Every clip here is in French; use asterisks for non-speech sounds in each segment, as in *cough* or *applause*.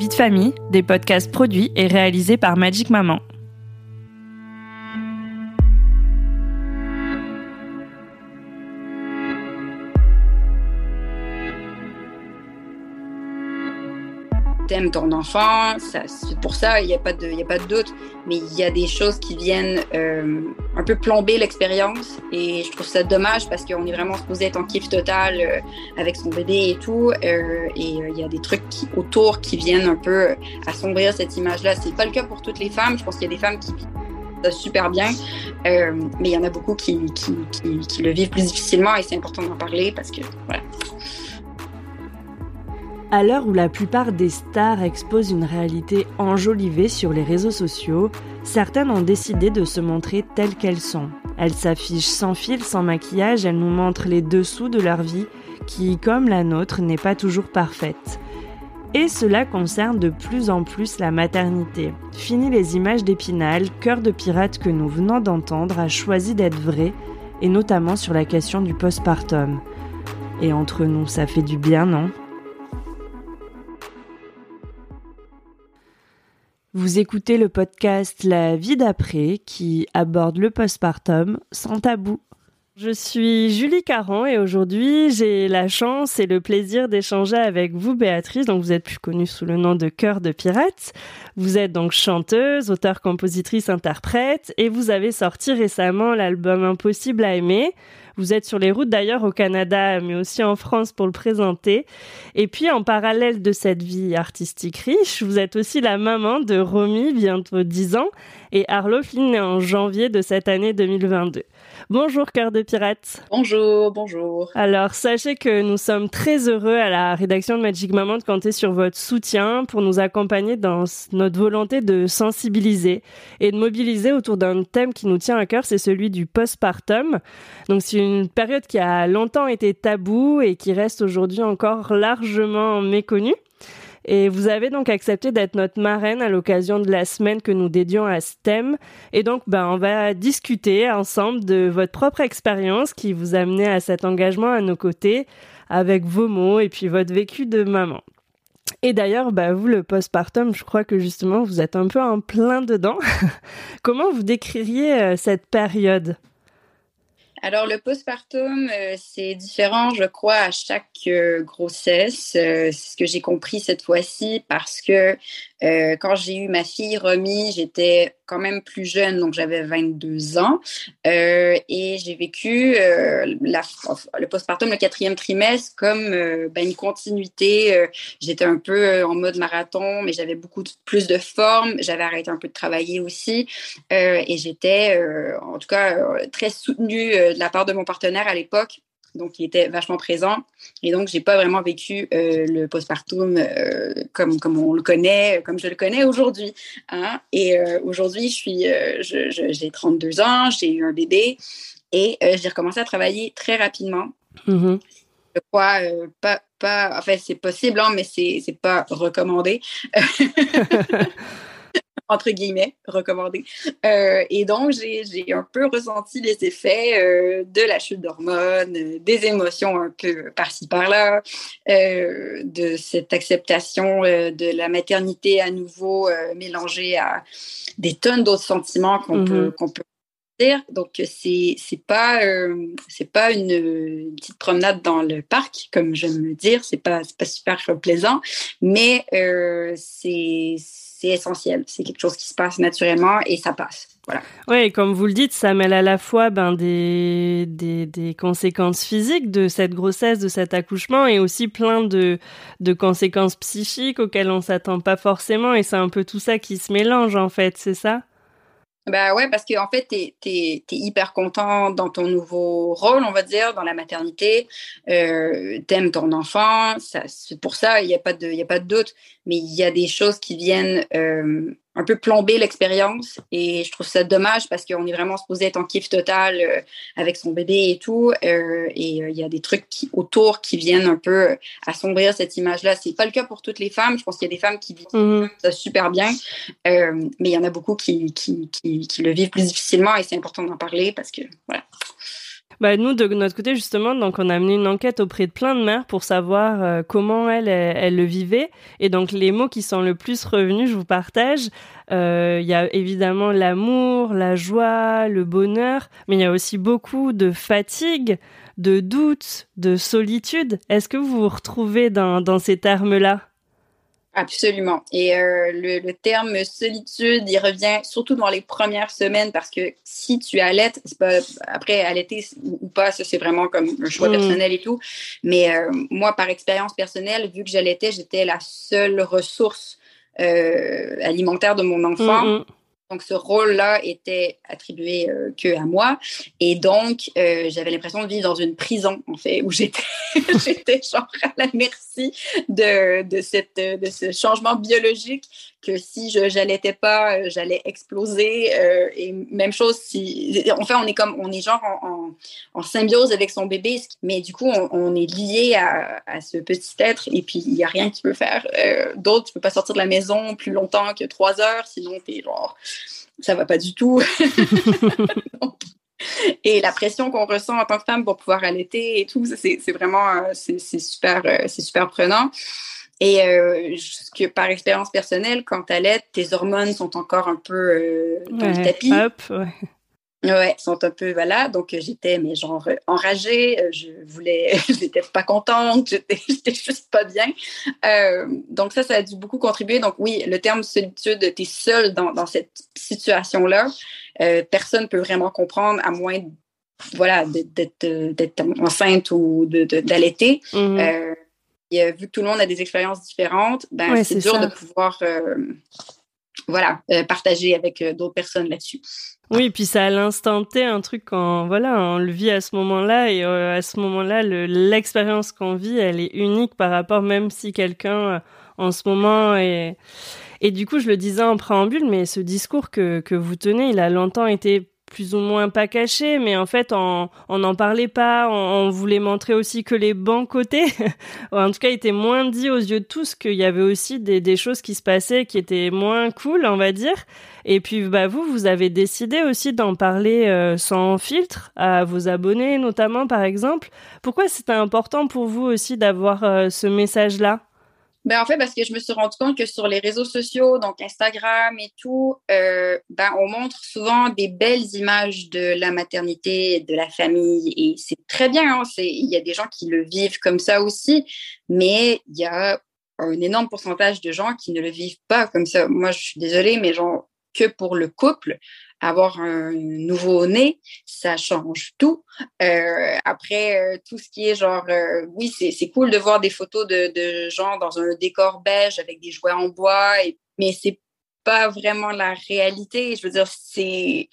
De famille, des podcasts produits et réalisés par Magic Maman. Ton enfant, c'est pour ça, il n'y a pas de, a pas de doute, mais il y a des choses qui viennent euh, un peu plomber l'expérience. Et je trouve ça dommage parce qu'on est vraiment supposé être en kiff total euh, avec son bébé et tout, euh, et il y a des trucs autour qui viennent un peu assombrir cette image-là. C'est pas le cas pour toutes les femmes, je pense qu'il y a des femmes qui vivent super bien, mais il y en a beaucoup qui, qui, qui, qui le vivent plus difficilement et c'est important d'en parler parce que voilà. À l'heure où la plupart des stars exposent une réalité enjolivée sur les réseaux sociaux, certaines ont décidé de se montrer telles qu'elles sont. Elles s'affichent sans fil, sans maquillage, elles nous montrent les dessous de leur vie qui, comme la nôtre, n'est pas toujours parfaite. Et cela concerne de plus en plus la maternité. Fini les images d'épinal, Cœur de pirate que nous venons d'entendre a choisi d'être vrai, et notamment sur la question du postpartum. Et entre nous, ça fait du bien, non? Vous écoutez le podcast La vie d'après qui aborde le postpartum sans tabou. Je suis Julie Caron et aujourd'hui j'ai la chance et le plaisir d'échanger avec vous Béatrice, donc vous êtes plus connue sous le nom de Cœur de Pirate. Vous êtes donc chanteuse, auteure, compositrice, interprète et vous avez sorti récemment l'album Impossible à aimer. Vous êtes sur les routes d'ailleurs au Canada, mais aussi en France pour le présenter. Et puis en parallèle de cette vie artistique riche, vous êtes aussi la maman de Romy, bientôt 10 ans, et Arlo en janvier de cette année 2022. Bonjour cœur de pirate. Bonjour, bonjour. Alors sachez que nous sommes très heureux à la rédaction de Magic Maman de compter sur votre soutien pour nous accompagner dans notre volonté de sensibiliser et de mobiliser autour d'un thème qui nous tient à cœur, c'est celui du postpartum. Donc c'est une période qui a longtemps été taboue et qui reste aujourd'hui encore largement méconnue. Et vous avez donc accepté d'être notre marraine à l'occasion de la semaine que nous dédions à ce thème. Et donc, ben, on va discuter ensemble de votre propre expérience qui vous a amené à cet engagement à nos côtés avec vos mots et puis votre vécu de maman. Et d'ailleurs, bah, vous, le postpartum, je crois que justement, vous êtes un peu en plein dedans. *laughs* Comment vous décririez euh, cette période? Alors, le postpartum, euh, c'est différent, je crois, à chaque euh, grossesse. Euh, c'est ce que j'ai compris cette fois-ci parce que quand j'ai eu ma fille Romy, j'étais quand même plus jeune, donc j'avais 22 ans. et j'ai vécu la, le postpartum, le quatrième trimestre, comme ben, une continuité. j'étais un peu en mode marathon, mais j'avais beaucoup plus de forme. J'avais arrêté un peu de travailler aussi. et j'étais, en tout cas, très soutenue de la part de mon partenaire à l'époque. Donc, il était vachement présent. Et donc, j'ai pas vraiment vécu euh, le postpartum euh, comme, comme on le connaît, comme je le connais aujourd'hui. Hein. Et euh, aujourd'hui, je suis, j'ai 32 ans, j'ai eu un bébé et j'ai recommencé à travailler très rapidement. Mm-hmm. Je crois pas, pas, enfin, c'est possible, hein, mais c'est, c'est pas recommandé. *laughs* *laughs* entre guillemets, recommandé. Euh, et donc, j'ai un peu ressenti les effets euh, de la chute d'hormones, euh, des émotions un peu par-ci par-là, de cette acceptation de la maternité à nouveau mélangée à des tonnes d'autres sentiments qu'on peut, mm-hmm. qu'on peut donc, c'est c'est pas c'est pas une, petite promenade dans le parc, comme j'aime le dire. C'est pas pas super plaisant, mais c'est c'est essentiel. C'est quelque chose qui se passe naturellement et ça passe. Voilà. Oui, comme vous le dites, ça mêle à la fois ben, des, des, des, conséquences physiques de cette grossesse, de cet accouchement, et aussi plein de, de conséquences psychiques auxquelles on s'attend pas forcément. Et c'est un peu tout ça qui se mélange, en fait, c'est ça? Bah ouais, parce qu'en en fait, tu es, hyper content dans ton nouveau rôle, on va dire, dans la maternité. Euh, T'aimes ton enfant. C'est pour ça, il n'y a, pas de, y a pas de doute. Mais il y a des choses qui viennent euh, un peu plomber l'expérience. Et je trouve ça dommage parce qu'on est vraiment supposé être en kiff total euh, avec son bébé et tout. Euh, et euh, il y a des trucs qui, autour qui viennent un peu assombrir cette image-là. C'est pas le cas pour toutes les femmes. Je pense qu'il y a des femmes qui vivent mm-hmm. ça super bien. mais il y en a beaucoup qui, qui, qui, qui, le vivent plus difficilement et c'est important d'en parler parce que, voilà. Bah, nous, de notre côté, justement, donc, on a mené une enquête auprès de plein de mères pour savoir euh, comment elles, elles, le vivaient. Et donc, les mots qui sont le plus revenus, je vous partage. Euh, il y a évidemment l'amour, la joie, le bonheur, mais il y a aussi beaucoup de fatigue, de doute, de solitude. Est-ce que vous vous retrouvez dans, dans ces termes-là? Absolument. Et euh, le, terme solitude, il revient surtout dans les premières semaines parce que si tu allaites, pas, après allaiter ou pas, ça c'est vraiment comme un choix mm. personnel et tout. Mais euh, moi, par expérience personnelle, vu que j'allaitais, j'étais la seule ressource euh, alimentaire de mon enfant. Mm, mm. Donc, ce rôle-là était attribué euh, que à moi. Et donc, euh, j'avais l'impression de vivre dans une prison, en fait, où j'étais, *laughs* j'étais genre à la merci de, de, cette, de ce changement biologique que si je n'allaitais pas, euh, j'allais exploser. Et même chose si, en fait, on est comme, on est genre en, symbiose avec son bébé, mais du coup, on, est lié à, à, ce petit être et puis il n'y a rien qui peut faire. Euh, D'autres, tu peux pas sortir de la maison plus longtemps que trois heures, sinon t'es genre, ça va pas du tout. *laughs* et la pression qu'on ressent en tant que femme pour pouvoir allaiter et tout, c'est vraiment, euh, c'est super, c'est super prenant. Et euh, que par expérience personnelle, quand tu allaites, tes hormones sont encore un peu euh, dans le tapis. Hop, ouais. Ouais, sont un peu voilà. Donc j'étais mais genre enragée, euh, je voulais, *laughs* j'étais pas contente, *laughs* j'étais juste pas bien. Euh, donc ça, ça a dû beaucoup contribuer. Donc oui, le terme solitude, t'es seule dans, dans cette situation là. Euh, personne peut vraiment comprendre à moins voilà d'être enceinte ou d'allaiter. De, euh, et, vu que tout le monde a des expériences différentes, ben, c'est dur de pouvoir euh, voilà, euh, partager avec euh, d'autres personnes là-dessus. Oui, puis ça à l'instant T un truc quand voilà, on le vit à ce moment-là et à ce moment-là, l'expérience qu'on vit, elle est unique par rapport même si quelqu'un en ce moment est et du coup, je le disais en préambule, mais ce discours que, que vous tenez, il a longtemps été plus ou moins pas caché, mais en fait, on n'en parlait pas. On, voulait montrer aussi que les bons côtés, *laughs* en tout cas, étaient moins dit aux yeux de tous qu'il y avait aussi des, des, choses qui se passaient qui étaient moins cool, on va dire. Et puis, bah, vous, vous avez décidé aussi d'en parler euh, sans filtre à vos abonnés, notamment, par exemple. Pourquoi c'était important pour vous aussi d'avoir euh, ce message-là? Ben, en fait, parce que je me suis rendu compte que sur les réseaux sociaux, donc Instagram et tout, euh, ben, on montre souvent des belles images de la maternité, de la famille, et c'est très bien. Hein, il y a des gens qui le vivent comme ça aussi, mais il y a un énorme pourcentage de gens qui ne le vivent pas comme ça. Moi, je suis désolée, mais genre que pour le couple, avoir un nouveau-né, ça change tout. Euh, après, euh, tout ce qui est genre, euh, oui, c'est cool de voir des photos de, de, gens dans un décor beige avec des jouets en bois, mais c'est pas vraiment la réalité. Je veux dire, c'est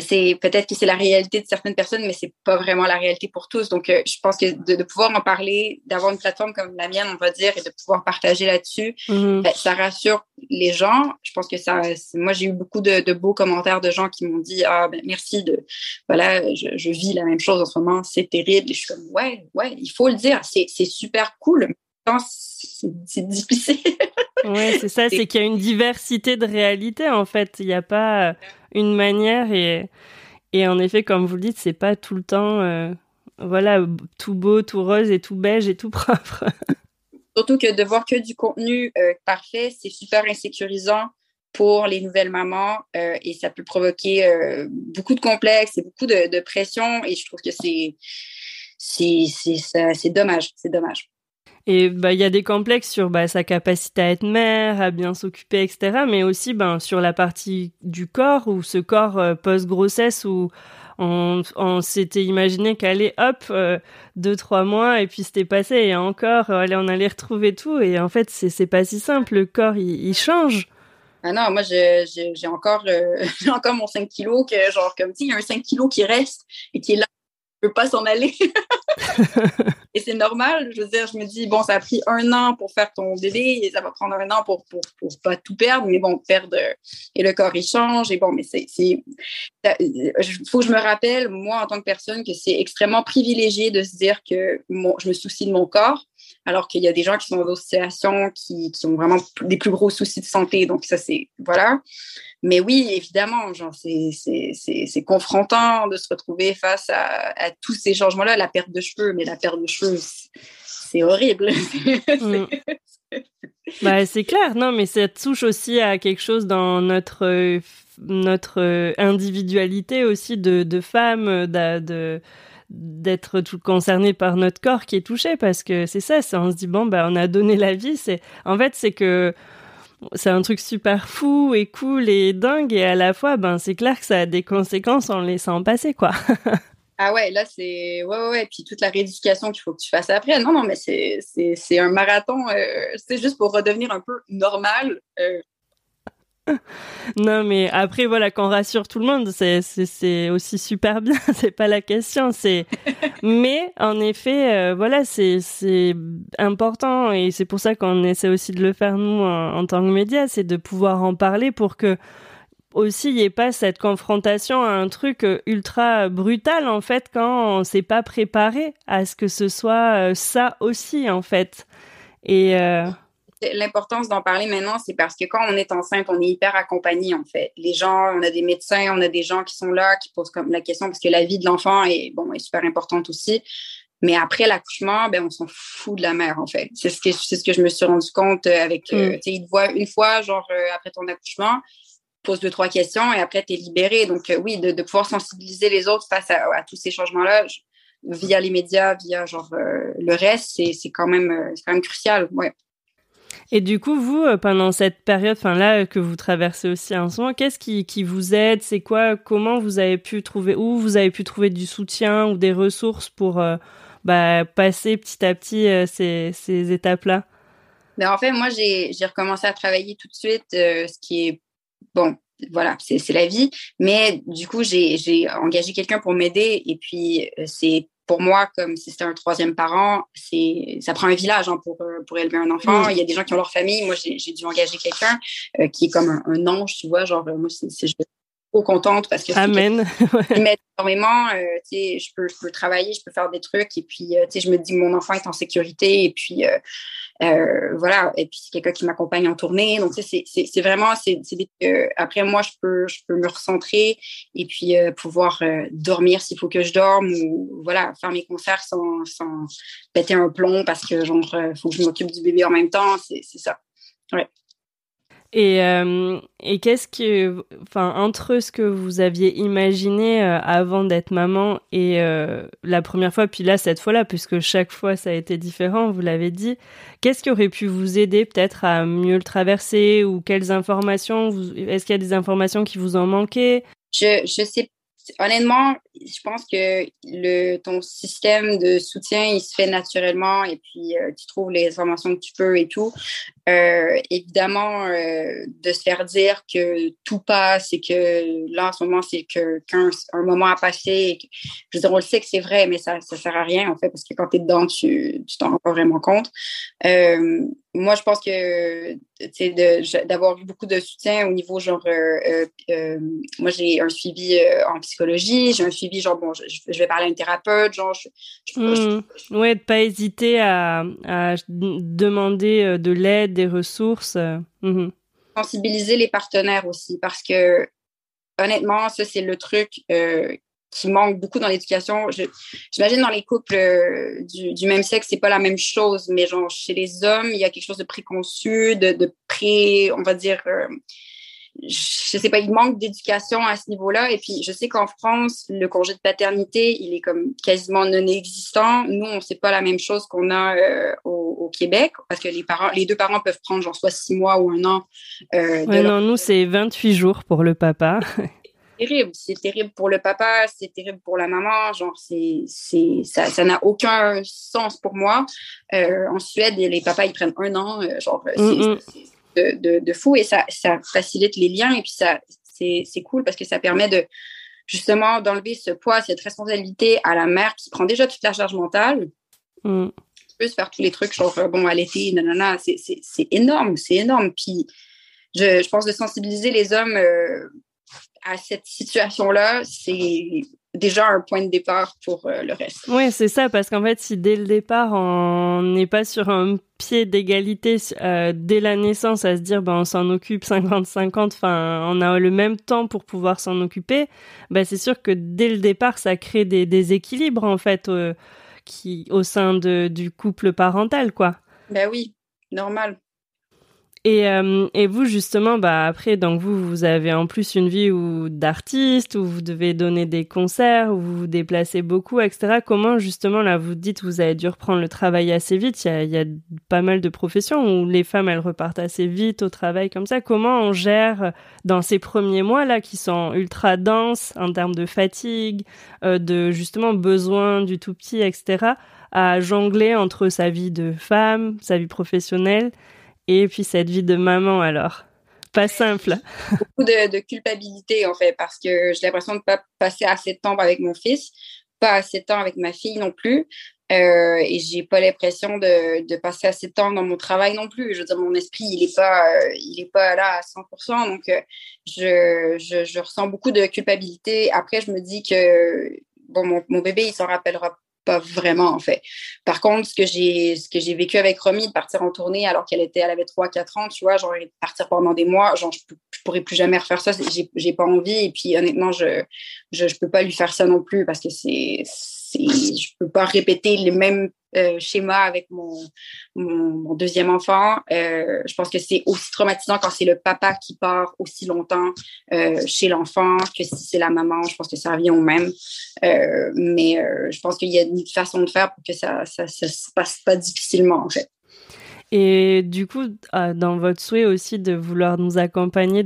c'est peut-être que c'est la réalité de certaines personnes, mais c'est pas vraiment la réalité pour tous. Donc, euh, je pense que de, pouvoir en parler, d'avoir une plateforme comme la mienne, on va dire, et de pouvoir partager là-dessus, mm-hmm. ben, ça rassure les gens. Je pense que ça, moi, j'ai eu beaucoup de, beaux commentaires de gens qui m'ont dit, ah, ben, merci de, voilà, je, vis la même chose en ce moment, c'est terrible. Et je suis comme, ouais, ouais, il faut le dire, c'est super cool. C'est difficile. *laughs* oui, c'est ça, c'est qu'il y a une diversité de réalités en fait. Il n'y a pas une manière et, et en effet, comme vous le dites, c'est pas tout le temps euh, voilà, tout beau, tout rose et tout beige et tout *laughs* propre. Surtout que de voir que du contenu euh, parfait, c'est super insécurisant pour les nouvelles mamans euh, et ça peut provoquer beaucoup de complexes et beaucoup de, de pression et je trouve que c'est c'est dommage, c'est dommage. Et bah il y a des complexes sur bah, sa capacité à être mère, à bien s'occuper, etc. Mais aussi ben sur la partie du corps ou ce corps euh, post-grossesse où on, s'était imaginé qu'aller hop euh, deux trois mois et puis c'était passé et encore allez on allait retrouver tout et en fait c'est c'est pas si simple. Le corps il, change. Ah non, moi j'ai encore euh, *laughs* encore mon 5 kilos que genre comme si il y a un 5 kilos qui reste et qui est là peut pas s'en aller. *laughs* et c'est normal. Je veux dire, je me dis, bon, ça a pris un an pour faire ton bébé et ça va prendre un an pour, pour, pour pas tout perdre, mais bon, perdre. Et le corps, il change. Et bon, mais c'est. Il faut que je me rappelle, moi, en tant que personne, que c'est extrêmement privilégié de se dire que mon, je me soucie de mon corps. Alors qu'il y a des gens qui sont dans d'autres situations qui, qui, ont vraiment des plus gros soucis de santé. Donc, ça, c'est. Voilà. Mais oui, évidemment, genre, c'est confrontant de se retrouver face à, à tous ces changements-là, la perte de cheveux, mais la perte de cheveux, c'est horrible. *laughs* Mm. bah, c'est clair, non, mais ça touche aussi à quelque chose dans notre, notre individualité aussi de, de femme, de, d'être tout concerné par notre corps qui est touché parce que c'est ça, c'est on se dit bon bah on a donné la vie, c'est en fait c'est que c'est un truc super fou et cool et dingue et à la fois ben c'est clair que ça a des conséquences en laissant passer quoi. *laughs* ah ouais, là c'est ouais, ouais ouais puis toute la rééducation qu'il faut que tu fasses après. Non non mais c'est c'est un marathon euh, c'est juste pour redevenir un peu normal. Euh, *laughs* non, mais après, voilà, qu'on rassure tout le monde, c'est aussi super *laughs* bien, c'est pas la question. C'est, *laughs* mais en effet, euh, voilà, c'est important et c'est pour ça qu'on essaie aussi de le faire nous en, tant que médias, c'est de pouvoir en parler pour que aussi il n'y ait pas cette confrontation à un truc euh, ultra brutal en fait quand on s'est pas préparé à ce que ce soit euh, ça aussi en fait. Et l'importance d'en parler maintenant, c'est parce que quand on est enceinte, on est hyper accompagné, en fait. Les gens, on a des médecins, on a des gens qui sont là, qui posent comme la question, parce que la vie de l'enfant est, bon, est super importante aussi. Mais après l'accouchement, ben, on s'en fout de la mère, en fait. C'est ce que, c'est ce que je me suis rendu compte euh, avec, euh, mm. tu sais, ils te voient une fois, genre, euh, après ton accouchement, pose deux, trois questions et après, tu es libéré. Donc, oui, de, pouvoir sensibiliser les autres face à, tous ces changements-là, via les médias, via, genre, le reste, c'est, c'est quand même, c'est quand même crucial, ouais. Et du coup, vous, euh, pendant cette période, enfin là que vous traversez aussi en ce moment, qu'est-ce qui, qui vous aide? C'est quoi? Comment vous avez pu trouver Où vous avez pu trouver du soutien ou des ressources pour euh, bah, passer petit à petit euh, ces, ces étapes-là? Ben, En fait, moi, j'ai recommencé à travailler tout de suite, ce qui est bon. Voilà, c'est la vie. Mais du coup, j'ai engagé quelqu'un pour m'aider. Et puis, c'est pour moi, comme si c'était un troisième parent, c'est ça prend un village hein, pour, euh, pour élever un enfant. Il y a des gens qui ont leur famille. Moi, j'ai dû engager quelqu'un euh, qui est comme un, ange, tu vois. Genre, moi, c'est trop contente parce que Amen. *laughs* m'aide énormément. Euh, je peux, je peux travailler, je peux faire des trucs et puis euh, je me dis que mon enfant est en sécurité et puis euh, voilà. Et puis c'est quelqu'un qui m'accompagne en tournée. Donc c'est vraiment, c'est après moi je peux, je peux me recentrer et puis pouvoir dormir s'il faut que je dorme ou voilà faire mes concerts sans, sans péter un plomb parce que genre faut que je m'occupe du bébé en même temps. C'est ça. Ouais. Et, euh, et qu'est-ce que, enfin, entre ce que vous aviez imaginé euh, avant d'être maman et euh, la première fois, puis là, cette fois-là, puisque chaque fois ça a été différent, vous l'avez dit, qu'est-ce qui aurait pu vous aider peut-être à mieux le traverser ou quelles informations, est-ce qu'il y a des informations qui vous en manquaient je, je sais honnêtement, je pense que le, ton système de soutien, il se fait naturellement et puis tu trouves les informations que tu peux et tout. Euh, évidemment, euh, de se faire dire que tout passe et que là, en ce moment, c'est que qu'un un moment a passé. je veux dire, on le sait que c'est vrai, mais ça ne sert à rien, en fait, parce que quand tu es dedans, tu t'en rends pas vraiment compte moi, je pense que d'avoir eu beaucoup de soutien au niveau genre, euh, euh, euh, moi j'ai un suivi en psychologie, j'ai un suivi genre bon, je, vais parler à un thérapeute, genre. Je, mmh. ouais, de pas hésiter à, demander de l'aide, ressources. Mmh. Sensibiliser les partenaires aussi, parce que honnêtement, ça c'est le truc qui manque beaucoup dans l'éducation. J'imagine dans les couples euh, du, même sexe, c'est pas la même chose, mais genre chez les hommes, il y a quelque chose de préconçu, de, pré, on va dire, euh, je sais pas, il manque d'éducation à ce niveau-là. Et puis, je sais qu'en France, le congé de paternité, il est comme quasiment non existant. Nous, on sait pas la même chose qu'on a euh, au, Québec, parce que les parents, les deux parents peuvent prendre genre soit six mois ou un an. non, nous, c'est 28 jours pour le papa. *laughs* terrible. C'est terrible pour le papa, c'est terrible pour la maman. Genre, c'est, c'est, ça, n'a aucun sens pour moi. Euh, en Suède, les papas, ils prennent un an. Euh, genre, c'est, de, de, fou et ça, ça facilite les liens et puis ça, c'est, c'est cool parce que ça permet de justement d'enlever ce poids, cette responsabilité à la mère qui prend déjà toute la charge mentale. Mm. Peut se faire tous les trucs, genre, bon, à l'été, nanana, c'est, c'est, c'est énorme, c'est énorme. Puis, je, je pense de sensibiliser les hommes euh, à cette situation-là, c'est déjà un point de départ pour euh, le reste. Oui, c'est ça, parce qu'en fait, si dès le départ, on n'est pas sur un pied d'égalité euh, dès la naissance à se dire, ben, on s'en occupe 50-50, enfin, on a le même temps pour pouvoir s'en occuper, ben, c'est sûr que dès le départ, ça crée des déséquilibres, en fait, qui, au sein de, du couple parental, quoi. Ben oui, normal. Et, euh, et, vous justement, bah après, donc vous, vous avez en plus une vie d'artiste, où vous devez donner des concerts, où vous vous déplacez beaucoup, etc. Comment justement là, vous dites, vous avez dû reprendre le travail assez vite. Il y a, y a pas mal de professions où les femmes elles repartent assez vite au travail comme ça. Comment on gère dans ces premiers mois là qui sont ultra denses en termes de fatigue, euh, de justement besoin du tout petit, etc. À jongler entre sa vie de femme, sa vie professionnelle et puis cette vie de maman alors Pas simple. Beaucoup de, culpabilité en fait, parce que j'ai l'impression de ne pas passer assez de temps avec mon fils, pas assez de temps avec ma fille non plus. Euh, et j'ai pas l'impression de, passer assez de temps dans mon travail non plus. Je veux dire, mon esprit, il est pas, euh, il est pas là à 100%. Donc, euh, je, je, je, ressens beaucoup de culpabilité. Après, je me dis que, bon, mon, mon bébé, il s'en rappellera pas vraiment en fait. Par contre, ce que j'ai ce que j'ai vécu avec Romy de partir en tournée alors qu'elle était elle avait 3 4 ans, tu vois, genre partir pendant des mois, genre je, pourrais plus jamais refaire ça, j'ai pas envie et puis honnêtement, je je peux pas lui faire ça non plus parce que c'est je peux pas répéter les mêmes euh, avec mon, mon, deuxième enfant. Euh, je pense que c'est aussi traumatisant quand c'est le papa qui part aussi longtemps euh, chez l'enfant que si c'est la maman. Je pense que ça revient au même. mais je pense qu'il y a une façon de faire pour que ça, ça, ça se passe pas difficilement, en fait. Et du coup, euh, dans votre souhait aussi de vouloir nous accompagner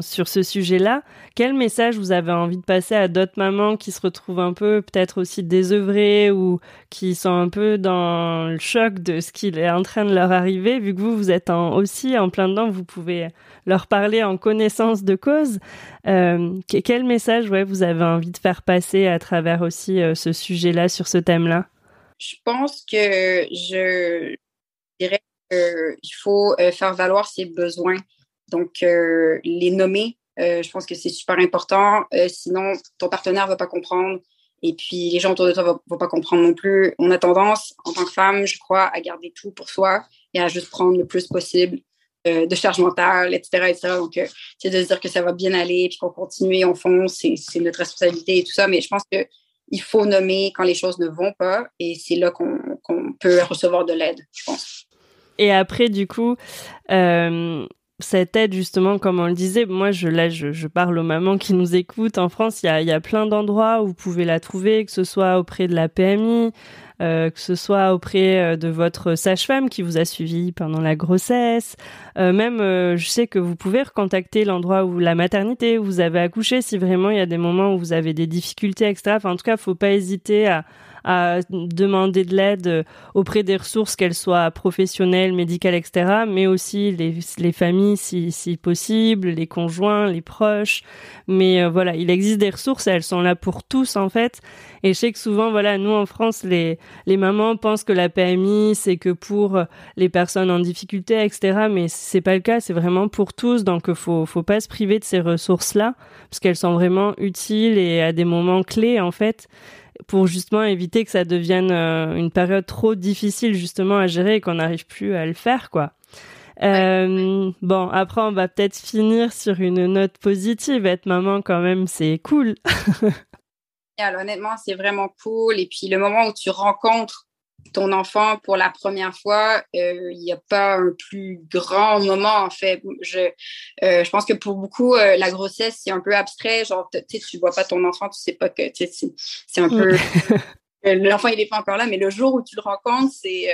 sur ce sujet-là, quel message vous avez envie de passer à d'autres mamans qui se retrouvent un peu peut-être aussi désœuvrées ou qui sont un peu dans le choc de ce qui est en train de leur arriver, vu que vous, vous êtes aussi en plein dedans, vous pouvez leur parler en connaissance de cause. Euh, quel message ouais, vous avez envie de faire passer à travers aussi euh, ce sujet-là, sur ce thème-là? Je pense que je dirais il faut euh, faire valoir ses besoins. Donc, euh, les nommer, euh, je pense que c'est super important. sinon, ton partenaire ne va pas comprendre. Et puis, les gens autour de toi ne vont, pas comprendre non plus. On a tendance, en tant que femme, je crois, à garder tout pour soi et à juste prendre le plus possible de charge mentale, etc. etc. Donc, c'est de se dire que ça va bien aller, puis qu'on continue, on fonce, c'est notre responsabilité et tout ça. Mais je pense qu'il faut nommer quand les choses ne vont pas et c'est là qu'on peut recevoir de l'aide, je pense. Et après, du coup, euh, cette aide, justement, comme on le disait, moi, je, là, je, parle aux mamans qui nous écoutent. En France, il y a, plein d'endroits où vous pouvez la trouver, que ce soit auprès de la PMI, euh, que ce soit auprès euh, de votre sage-femme qui vous a suivi pendant la grossesse. Même, je sais que vous pouvez recontacter l'endroit où la maternité où vous avez accouché si vraiment il y a des moments où vous avez des difficultés, etc. Enfin, en tout cas, faut pas hésiter à à demander de l'aide euh, auprès des ressources, qu'elles soient professionnelles, médicales, etc., mais aussi les, les familles si, si possible, les conjoints, les proches. Mais euh, voilà, il existe des ressources, elles sont là pour tous en fait. Et je sais que souvent, voilà, nous en France, les, les mamans pensent que la PMI, c'est que pour les personnes en difficulté, etc., mais c'est pas le cas, c'est vraiment pour tous, donc faut, faut pas se priver de ces ressources-là, parce qu'elles sont vraiment utiles et à des moments clés en fait pour justement éviter que ça devienne euh, une période trop difficile justement à gérer et qu'on n'arrive plus à le faire quoi. Euh, bon, après, on va peut-être finir sur une note positive. Être maman, quand même, c'est cool. *laughs* honnêtement, c'est vraiment cool. Et puis, le moment où tu rencontres ton enfant pour la première fois, euh, il n'y a pas un plus grand moment, en fait. Je, euh, je pense que pour beaucoup, euh, la grossesse, c'est un peu abstrait. Genre, tu ne vois pas ton enfant, tu sais pas que c'est un peu... *laughs* L'enfant, il n'est pas encore là, mais le jour où tu le rencontres, c'est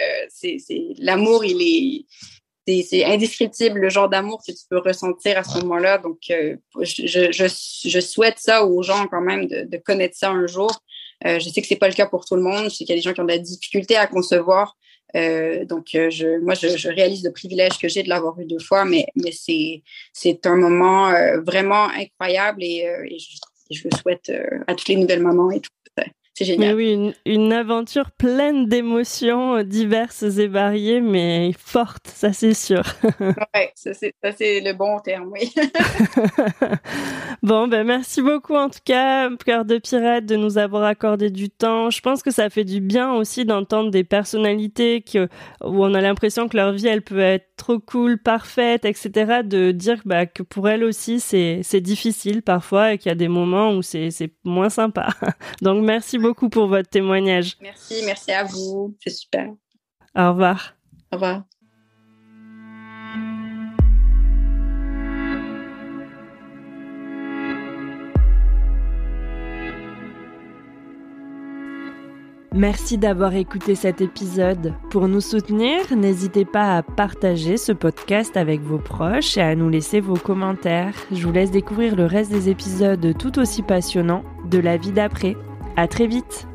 l'amour, il est c'est indescriptible le genre d'amour que tu peux ressentir à ce moment-là. Donc, je, je, je, souhaite ça aux gens quand même de, de connaître ça un jour. Euh, je sais que c'est pas le cas pour tout le monde. Je sais qu'il y a des gens qui ont de la difficulté à concevoir. Euh, donc, euh, moi, je, réalise le privilège que j'ai de l'avoir eu deux fois, mais, c'est, un moment vraiment incroyable et, et, je, je, le souhaite à toutes les nouvelles mamans et tout. C'est génial. oui, une, une aventure pleine d'émotions diverses et variées, mais forte, ça c'est sûr. *laughs* oui, ça c'est le bon terme, oui. *laughs* bon, ben merci beaucoup en tout cas, Cœur de Pirate, de nous avoir accordé du temps. Je pense que ça fait du bien aussi d'entendre des personnalités que, où on a l'impression que leur vie, elle peut être trop cool, parfaite, etc. De dire bah, que pour elles aussi, c'est difficile parfois et qu'il y a des moments où c'est moins sympa. *laughs* Donc merci beaucoup beaucoup pour votre témoignage. Merci, merci à vous. C'est super. Au revoir. Au revoir. Merci d'avoir écouté cet épisode. Pour nous soutenir, n'hésitez pas à partager ce podcast avec vos proches et à nous laisser vos commentaires. Je vous laisse découvrir le reste des épisodes tout aussi passionnants de la vie d'après. À très vite!